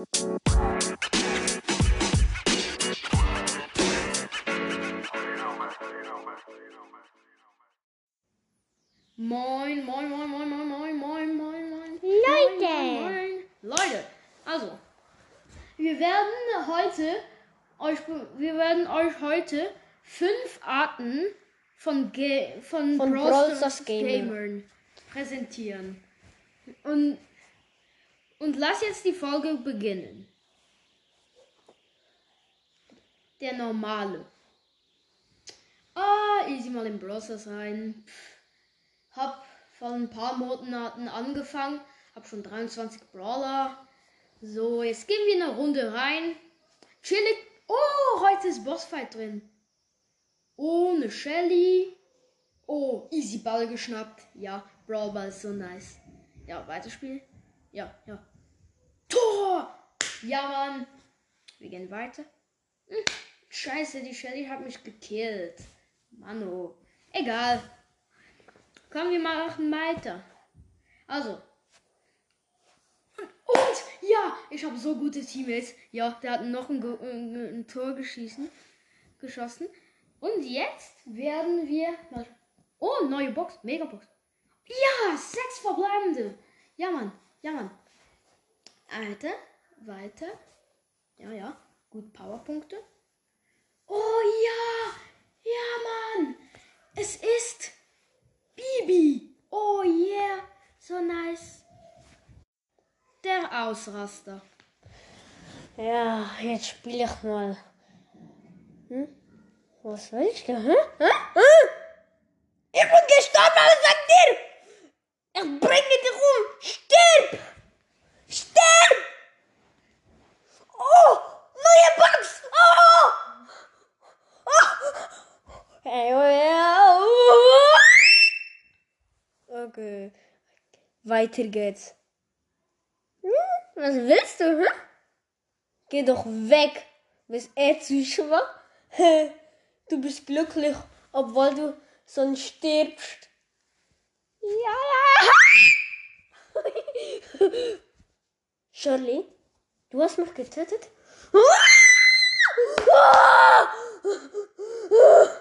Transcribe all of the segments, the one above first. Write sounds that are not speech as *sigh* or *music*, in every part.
Moin, moin, moin, moin, moin, moin, moin, moin, moin. Leute. Moin, moin. Leute, also, wir werden heute euch, wir werden euch heute fünf Arten von, Ga von, Von Brawl Stars. Gamern präsentieren. Und, und lass jetzt die Folge beginnen. Der normale. Ah, easy mal in Brawl Stars rein. Hab vor ein paar Monaten angefangen. Hab schon 23 Brawler. So, jetzt gehen wir in eine Runde rein. Chillig. Oh, heute ist Bossfight drin. Oh, eine Shelly. Oh, easy Ball geschnappt. Ja, Brawl Ball ist so nice. Ja, weiterspielen. Ja, ja. Tor! Ja, Mann. Wir gehen weiter. Hm, scheiße, die Shelly hat mich gekillt. Mano. Egal. Komm, wir machen weiter. Also. Und ja, ich habe so gute Teammates. Ja, der hat noch ein, Go- äh, ein Tor geschießen, geschossen. Und jetzt werden wir. mal- Oh, neue Box. Megabox. Ja, sechs verbleibende. Ja, Mann. Ja, Mann. Weiter. Weiter. Ja, ja. Gut, Powerpunkte. Oh ja. Ja, Mann. Es ist Bibi. Oh yeah. So nice. Der Ausraster. Ja, jetzt spiele ich mal. Hm? Was will ich denn? Hä? Hä? Hä? Ich bin gestorben, aber sag dir! Ich bringe dich um! Stirb! Stirb! Oh! Neue Bugs! Oh! Oh! Hey, oh, ja. Oh. Okay. Weiter geht's. Hm? Was willst du, hm? Geh doch weg. Bist eh zu schwach? Du bist glücklich, obwohl du sonst stirbst. Ja. Shirley, *laughs* du hast mich getötet? *laughs*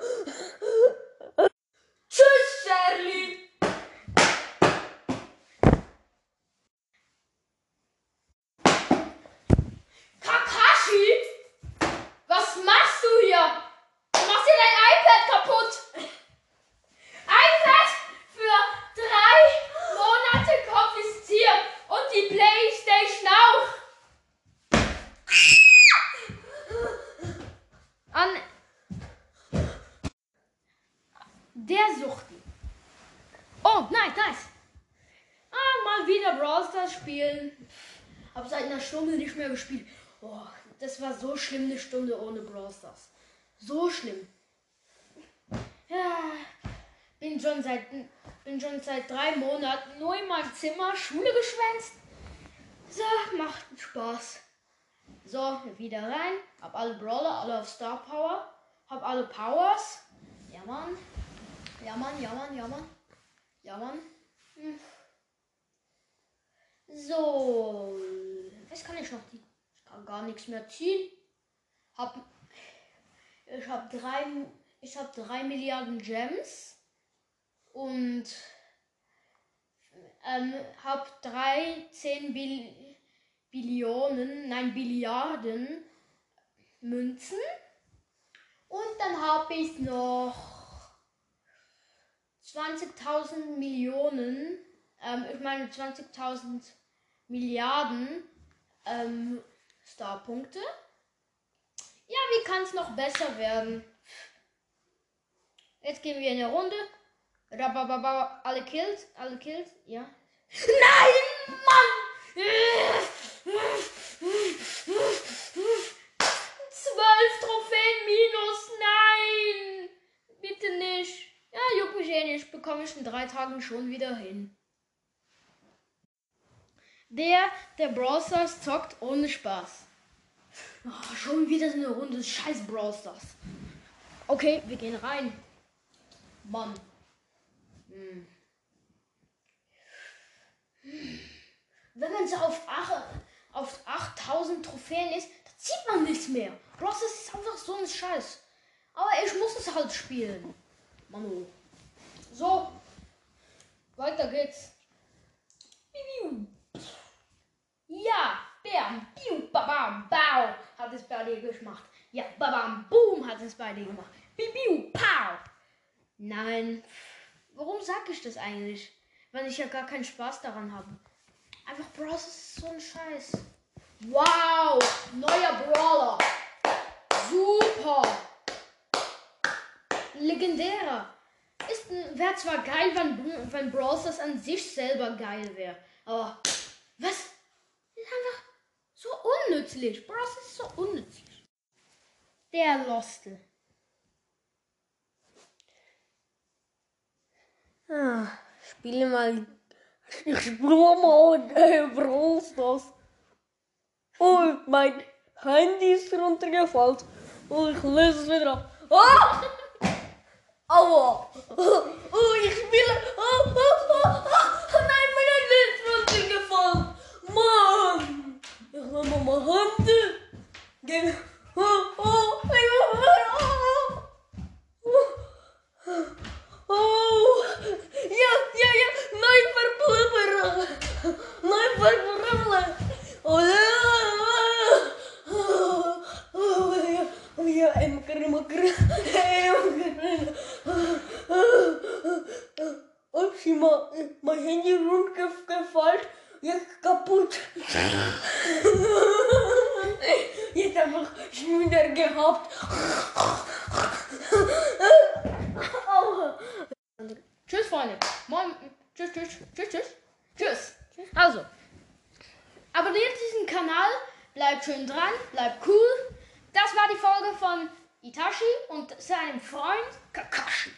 der Suchten. Oh, nice, nice. Ah, mal wieder Brawl Stars spielen. Hab seit einer Stunde nicht mehr gespielt. Oh, das war so schlimm, eine Stunde ohne Brawl Stars. So schlimm. Ja, bin schon seit, bin schon seit drei Monaten nur in meinem Zimmer Schule geschwänzt. So, macht Spaß. So, wieder rein. Hab alle Brawler, alle auf Star Power. Hab alle Powers. Ja, Mann. Ja, Mann, ja, Mann, ja, Mann. Ja, Mann. So. Was kann ich noch ziehen? Ich kann gar nichts mehr ziehen. Hab. Ich hab drei. Hab drei Milliarden Gems. Und. Ähm, hab drei, zehn Bill Billionen, nein, Billiarden Münzen. Und dann habe ich noch 20.000 Millionen, ähm, ich meine 20.000 Milliarden ähm, Starpunkte. Ja, wie kann es noch besser werden? Jetzt gehen wir in eine Runde. Rabababa, alle kills, alle kills, ja. *laughs* Nein, Mann! Zwölf Trophäen minus, nein! Bitte nicht. Ja, juckt mich eh nicht. Bekomme ich in drei Tagen schon wieder hin. Der, der Brawl Stars zockt ohne Spaß. Oh, schon wieder so eine Runde. Scheiß Brawl Stars. Okay, wir gehen rein. Mann. Hm. Wenn man so auf, ach, auf 8000 1000 Trophäen ist, da zieht man nichts mehr. Bros, das ist einfach so ein Scheiß. Aber ich muss es halt spielen. Manu. So. Weiter geht's. Bibiu. Ja, bam, biu, babam, bau, hat es bei dir gemacht. Babam, boom, hat es bei dir gemacht. Bibiu, pow. Nein. Warum sag ich das eigentlich? Weil ich ja gar keinen Spaß daran habe. Einfach Bros ist so ein Scheiß. Wow, neuer Brawler. Super. Legendärer. Wäre zwar geil, wenn, wenn Brawl Stars an sich selber geil wäre. Aber was? Ist einfach so unnützlich. Brawl ist so unnützlich. Der Loste. Ah, spiele mal. Ich spiele mal äh, Brawl. Oh, mein Handy ist runtergefallen. Oh, ich löse es wieder ab. Ah! Aua! Oh, ich spiele. Oh, oh, oh, oh. Nein, mein Handy ist runtergefallen. Mann! Ich nehme mal Hände. Geh. Nein, verblubber. Oh, ja, oh, oh, ja, oh, ja, emker, emker, emker. Oh, zie maar, mijn handy rondgefallen. Jetzt kaputt. Jetzt einfach Schmieder gehabt. Aua. Tschüss, Freunde. Moin. Tschüss, tschüss, tschüss, tschüss. Tschüss. Also, abonniert diesen Kanal, bleibt schön dran, bleibt cool. Das war die Folge von Itachi und seinem Freund Kakashi.